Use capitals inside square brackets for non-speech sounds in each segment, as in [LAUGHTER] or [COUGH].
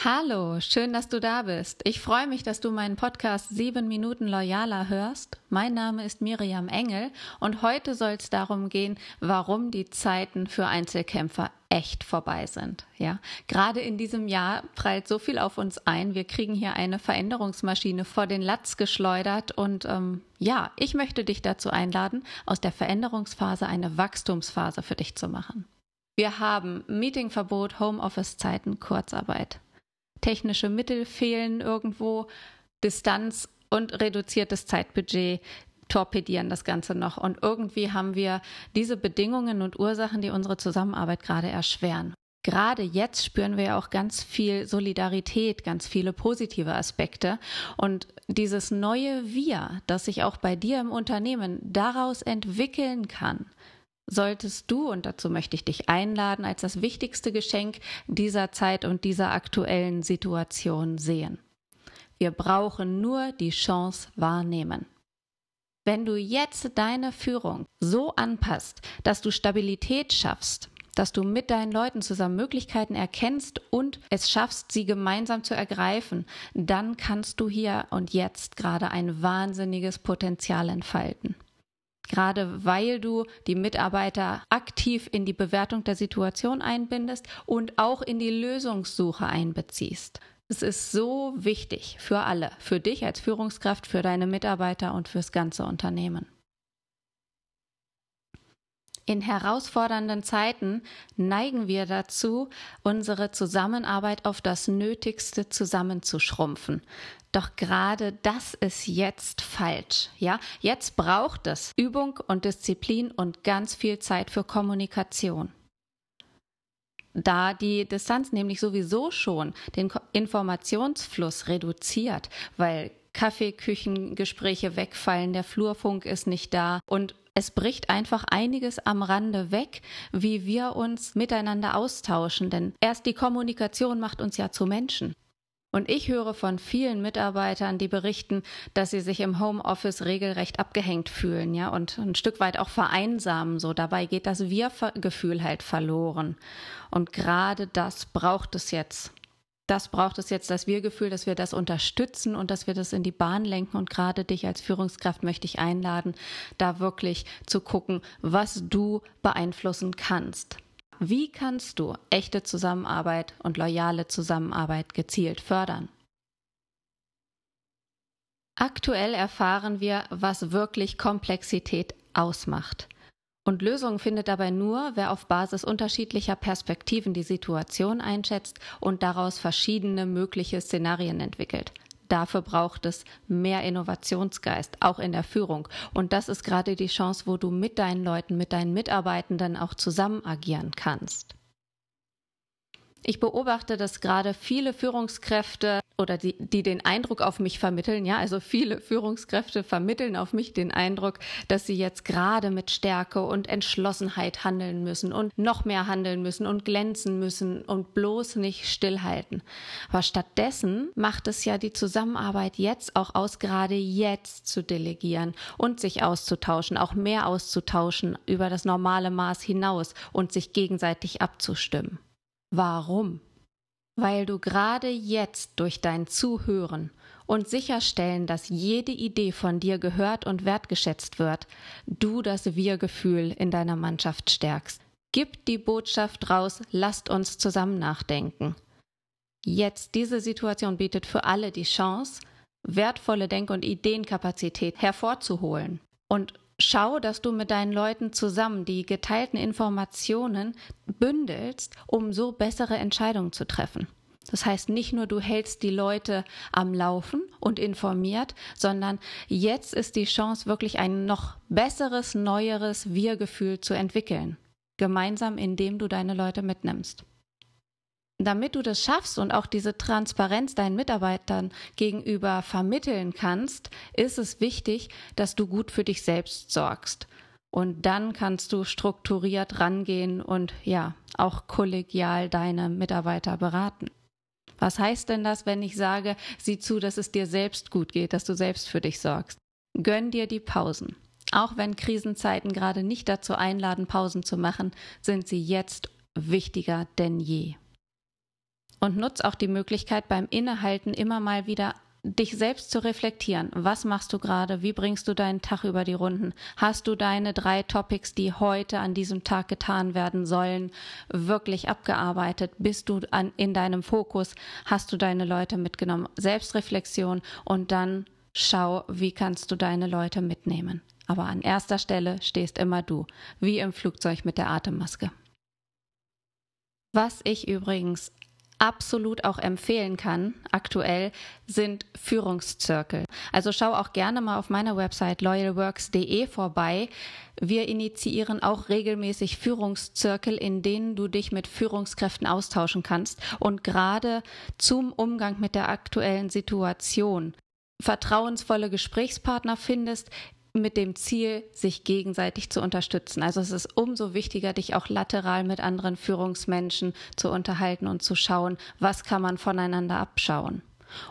Hallo, schön, dass du da bist. Ich freue mich, dass du meinen Podcast 7 Minuten Loyaler hörst. Mein Name ist Miriam Engel und heute soll es darum gehen, warum die Zeiten für Einzelkämpfer echt vorbei sind. Ja, gerade in diesem Jahr prallt so viel auf uns ein. Wir kriegen hier eine Veränderungsmaschine vor den Latz geschleudert und ähm, ja, ich möchte dich dazu einladen, aus der Veränderungsphase eine Wachstumsphase für dich zu machen. Wir haben Meetingverbot, Homeoffice-Zeiten, Kurzarbeit technische Mittel fehlen irgendwo, Distanz und reduziertes Zeitbudget torpedieren das Ganze noch. Und irgendwie haben wir diese Bedingungen und Ursachen, die unsere Zusammenarbeit gerade erschweren. Gerade jetzt spüren wir ja auch ganz viel Solidarität, ganz viele positive Aspekte. Und dieses neue Wir, das sich auch bei dir im Unternehmen daraus entwickeln kann, solltest du, und dazu möchte ich dich einladen, als das wichtigste Geschenk dieser Zeit und dieser aktuellen Situation sehen. Wir brauchen nur die Chance wahrnehmen. Wenn du jetzt deine Führung so anpasst, dass du Stabilität schaffst, dass du mit deinen Leuten zusammen Möglichkeiten erkennst und es schaffst, sie gemeinsam zu ergreifen, dann kannst du hier und jetzt gerade ein wahnsinniges Potenzial entfalten gerade weil du die Mitarbeiter aktiv in die Bewertung der Situation einbindest und auch in die Lösungssuche einbeziehst. Es ist so wichtig für alle, für dich als Führungskraft, für deine Mitarbeiter und fürs ganze Unternehmen. In herausfordernden Zeiten neigen wir dazu, unsere Zusammenarbeit auf das Nötigste zusammenzuschrumpfen. Doch gerade das ist jetzt falsch. Ja, jetzt braucht es Übung und Disziplin und ganz viel Zeit für Kommunikation. Da die Distanz nämlich sowieso schon den Informationsfluss reduziert, weil Kaffeeküchengespräche wegfallen, der Flurfunk ist nicht da und es bricht einfach einiges am Rande weg, wie wir uns miteinander austauschen, denn erst die Kommunikation macht uns ja zu Menschen. Und ich höre von vielen Mitarbeitern, die berichten, dass sie sich im Homeoffice regelrecht abgehängt fühlen, ja, und ein Stück weit auch vereinsamen. So dabei geht das Wir-Gefühl halt verloren. Und gerade das braucht es jetzt. Das braucht es jetzt, das Wir-Gefühl, dass wir das unterstützen und dass wir das in die Bahn lenken. Und gerade dich als Führungskraft möchte ich einladen, da wirklich zu gucken, was du beeinflussen kannst. Wie kannst du echte Zusammenarbeit und loyale Zusammenarbeit gezielt fördern? Aktuell erfahren wir, was wirklich Komplexität ausmacht. Und Lösungen findet dabei nur, wer auf Basis unterschiedlicher Perspektiven die Situation einschätzt und daraus verschiedene mögliche Szenarien entwickelt. Dafür braucht es mehr Innovationsgeist, auch in der Führung. Und das ist gerade die Chance, wo du mit deinen Leuten, mit deinen Mitarbeitenden auch zusammen agieren kannst. Ich beobachte, dass gerade viele Führungskräfte oder die, die den Eindruck auf mich vermitteln, ja, also viele Führungskräfte vermitteln auf mich den Eindruck, dass sie jetzt gerade mit Stärke und Entschlossenheit handeln müssen und noch mehr handeln müssen und glänzen müssen und bloß nicht stillhalten. Aber stattdessen macht es ja die Zusammenarbeit jetzt auch aus, gerade jetzt zu delegieren und sich auszutauschen, auch mehr auszutauschen über das normale Maß hinaus und sich gegenseitig abzustimmen. Warum? Weil du gerade jetzt durch dein Zuhören und sicherstellen, dass jede Idee von dir gehört und wertgeschätzt wird, du das Wir-Gefühl in deiner Mannschaft stärkst. Gib die Botschaft raus, lasst uns zusammen nachdenken. Jetzt diese Situation bietet für alle die Chance, wertvolle Denk- und Ideenkapazität hervorzuholen. Und Schau, dass du mit deinen Leuten zusammen die geteilten Informationen bündelst, um so bessere Entscheidungen zu treffen. Das heißt, nicht nur du hältst die Leute am Laufen und informiert, sondern jetzt ist die Chance, wirklich ein noch besseres, neueres Wir-Gefühl zu entwickeln. Gemeinsam, indem du deine Leute mitnimmst damit du das schaffst und auch diese Transparenz deinen Mitarbeitern gegenüber vermitteln kannst, ist es wichtig, dass du gut für dich selbst sorgst. Und dann kannst du strukturiert rangehen und ja, auch kollegial deine Mitarbeiter beraten. Was heißt denn das, wenn ich sage, sieh zu, dass es dir selbst gut geht, dass du selbst für dich sorgst? Gönn dir die Pausen. Auch wenn Krisenzeiten gerade nicht dazu einladen, Pausen zu machen, sind sie jetzt wichtiger denn je. Und nutz auch die Möglichkeit beim Innehalten immer mal wieder dich selbst zu reflektieren. Was machst du gerade? Wie bringst du deinen Tag über die Runden? Hast du deine drei Topics, die heute an diesem Tag getan werden sollen, wirklich abgearbeitet? Bist du an, in deinem Fokus? Hast du deine Leute mitgenommen? Selbstreflexion und dann schau, wie kannst du deine Leute mitnehmen. Aber an erster Stelle stehst immer du, wie im Flugzeug mit der Atemmaske. Was ich übrigens absolut auch empfehlen kann, aktuell, sind Führungszirkel. Also schau auch gerne mal auf meiner Website loyalworks.de vorbei. Wir initiieren auch regelmäßig Führungszirkel, in denen du dich mit Führungskräften austauschen kannst und gerade zum Umgang mit der aktuellen Situation vertrauensvolle Gesprächspartner findest, mit dem Ziel, sich gegenseitig zu unterstützen. Also es ist umso wichtiger, dich auch lateral mit anderen Führungsmenschen zu unterhalten und zu schauen, was kann man voneinander abschauen.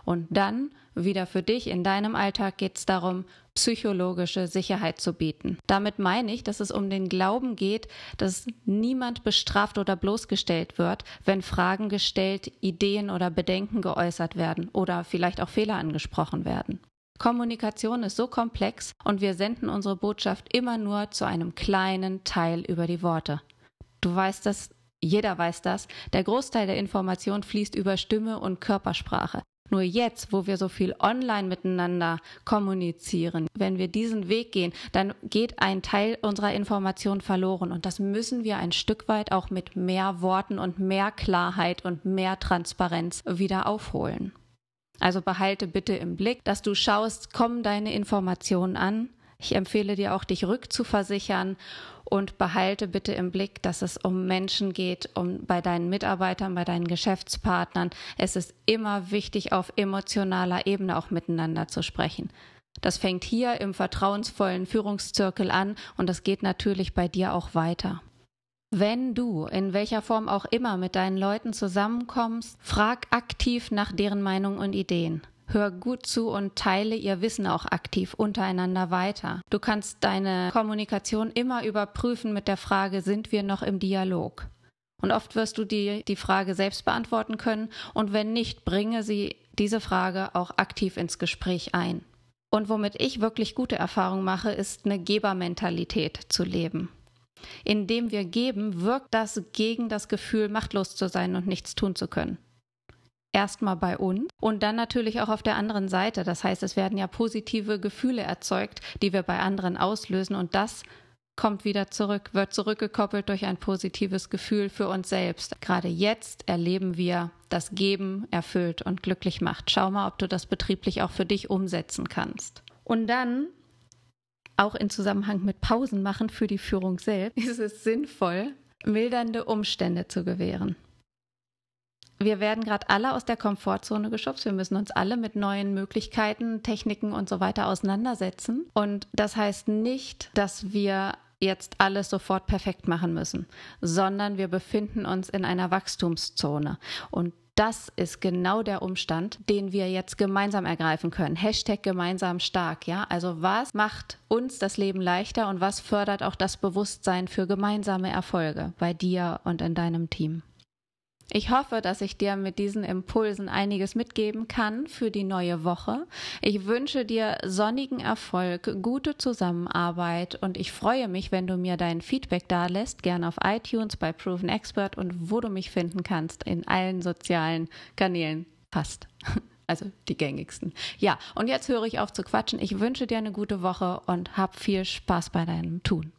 Und dann wieder für dich in deinem Alltag geht es darum, psychologische Sicherheit zu bieten. Damit meine ich, dass es um den Glauben geht, dass niemand bestraft oder bloßgestellt wird, wenn Fragen gestellt, Ideen oder Bedenken geäußert werden oder vielleicht auch Fehler angesprochen werden. Kommunikation ist so komplex und wir senden unsere Botschaft immer nur zu einem kleinen Teil über die Worte. Du weißt das, jeder weiß das, der Großteil der Information fließt über Stimme und Körpersprache. Nur jetzt, wo wir so viel online miteinander kommunizieren, wenn wir diesen Weg gehen, dann geht ein Teil unserer Information verloren. Und das müssen wir ein Stück weit auch mit mehr Worten und mehr Klarheit und mehr Transparenz wieder aufholen. Also behalte bitte im Blick, dass du schaust, kommen deine Informationen an. Ich empfehle dir auch, dich rückzuversichern und behalte bitte im Blick, dass es um Menschen geht, um bei deinen Mitarbeitern, bei deinen Geschäftspartnern. Es ist immer wichtig, auf emotionaler Ebene auch miteinander zu sprechen. Das fängt hier im vertrauensvollen Führungszirkel an und das geht natürlich bei dir auch weiter. Wenn du in welcher Form auch immer mit deinen Leuten zusammenkommst, frag aktiv nach deren Meinung und Ideen. Hör gut zu und teile ihr Wissen auch aktiv untereinander weiter. Du kannst deine Kommunikation immer überprüfen mit der Frage, sind wir noch im Dialog? Und oft wirst du die, die Frage selbst beantworten können und wenn nicht, bringe sie diese Frage auch aktiv ins Gespräch ein. Und womit ich wirklich gute Erfahrungen mache, ist eine Gebermentalität zu leben. Indem wir geben, wirkt das gegen das Gefühl, machtlos zu sein und nichts tun zu können. Erstmal bei uns und dann natürlich auch auf der anderen Seite. Das heißt, es werden ja positive Gefühle erzeugt, die wir bei anderen auslösen und das kommt wieder zurück, wird zurückgekoppelt durch ein positives Gefühl für uns selbst. Gerade jetzt erleben wir, dass Geben erfüllt und glücklich macht. Schau mal, ob du das betrieblich auch für dich umsetzen kannst. Und dann auch in Zusammenhang mit Pausen machen für die Führung selbst, ist es sinnvoll, mildernde Umstände zu gewähren. Wir werden gerade alle aus der Komfortzone geschubst. Wir müssen uns alle mit neuen Möglichkeiten, Techniken und so weiter auseinandersetzen. Und das heißt nicht, dass wir jetzt alles sofort perfekt machen müssen, sondern wir befinden uns in einer Wachstumszone. Und das ist genau der Umstand, den wir jetzt gemeinsam ergreifen können. Hashtag gemeinsam stark, ja. Also was macht uns das Leben leichter und was fördert auch das Bewusstsein für gemeinsame Erfolge bei dir und in deinem Team? Ich hoffe, dass ich dir mit diesen Impulsen einiges mitgeben kann für die neue Woche. Ich wünsche dir sonnigen Erfolg, gute Zusammenarbeit und ich freue mich, wenn du mir dein Feedback da lässt, gerne auf iTunes bei Proven Expert und wo du mich finden kannst in allen sozialen Kanälen. Fast. [LAUGHS] Also die gängigsten. Ja, und jetzt höre ich auf zu quatschen. Ich wünsche dir eine gute Woche und hab viel Spaß bei deinem Tun.